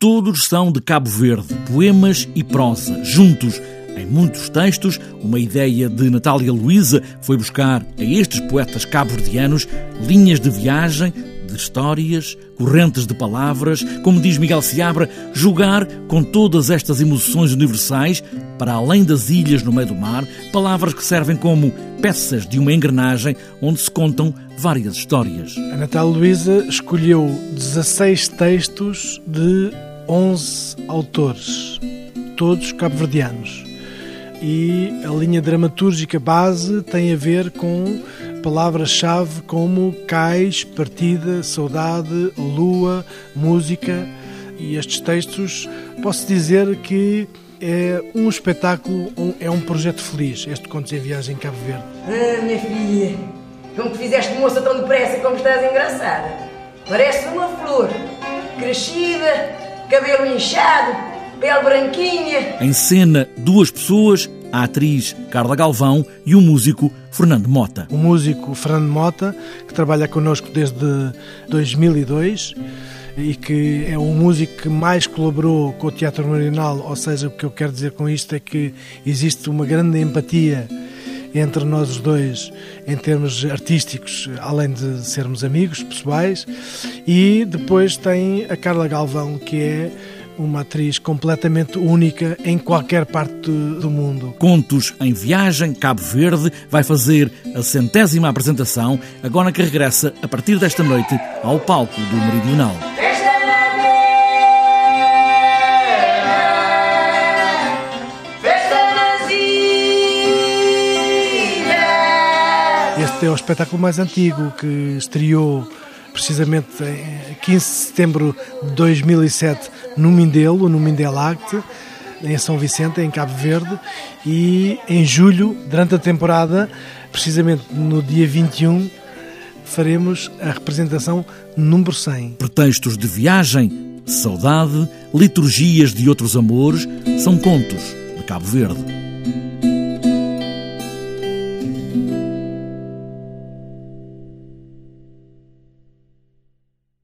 Todos são de Cabo Verde, poemas e prosa, juntos em muitos textos, uma ideia de Natália Luísa foi buscar a estes poetas cabo-verdianos linhas de viagem, de histórias, correntes de palavras, como diz Miguel Seabra, jogar com todas estas emoções universais para além das ilhas no meio do mar, palavras que servem como peças de uma engrenagem onde se contam várias histórias. A Natália Luísa escolheu 16 textos de 11 autores, todos cabo-verdianos e a linha dramatúrgica base tem a ver com palavras-chave como cais, partida, saudade, lua, música. E estes textos, posso dizer que é um espetáculo, é um projeto feliz, este Contos em Viagem em Cabo Verde. Ah, minha filha, como te fizeste moça tão depressa como estás engraçada. Parece uma flor, crescida, cabelo inchado, pele branquinha. Em cena, duas pessoas, a atriz Carla Galvão e o músico Fernando Mota. O músico Fernando Mota, que trabalha connosco desde 2002 e que é o músico que mais colaborou com o Teatro Marional, ou seja, o que eu quero dizer com isto é que existe uma grande empatia entre nós os dois em termos artísticos, além de sermos amigos pessoais, e depois tem a Carla Galvão, que é uma atriz completamente única em qualquer parte do mundo. Contos em Viagem, Cabo Verde, vai fazer a centésima apresentação, agora que regressa a partir desta noite ao palco do Meridional. Este é o espetáculo mais antigo que estreou precisamente em 15 de setembro de 2007 no Mindelo, no Mindelacte, em São Vicente, em Cabo Verde, e em julho, durante a temporada, precisamente no dia 21, faremos a representação número 100. Pretextos de viagem, saudade, liturgias de outros amores, são contos de Cabo Verde.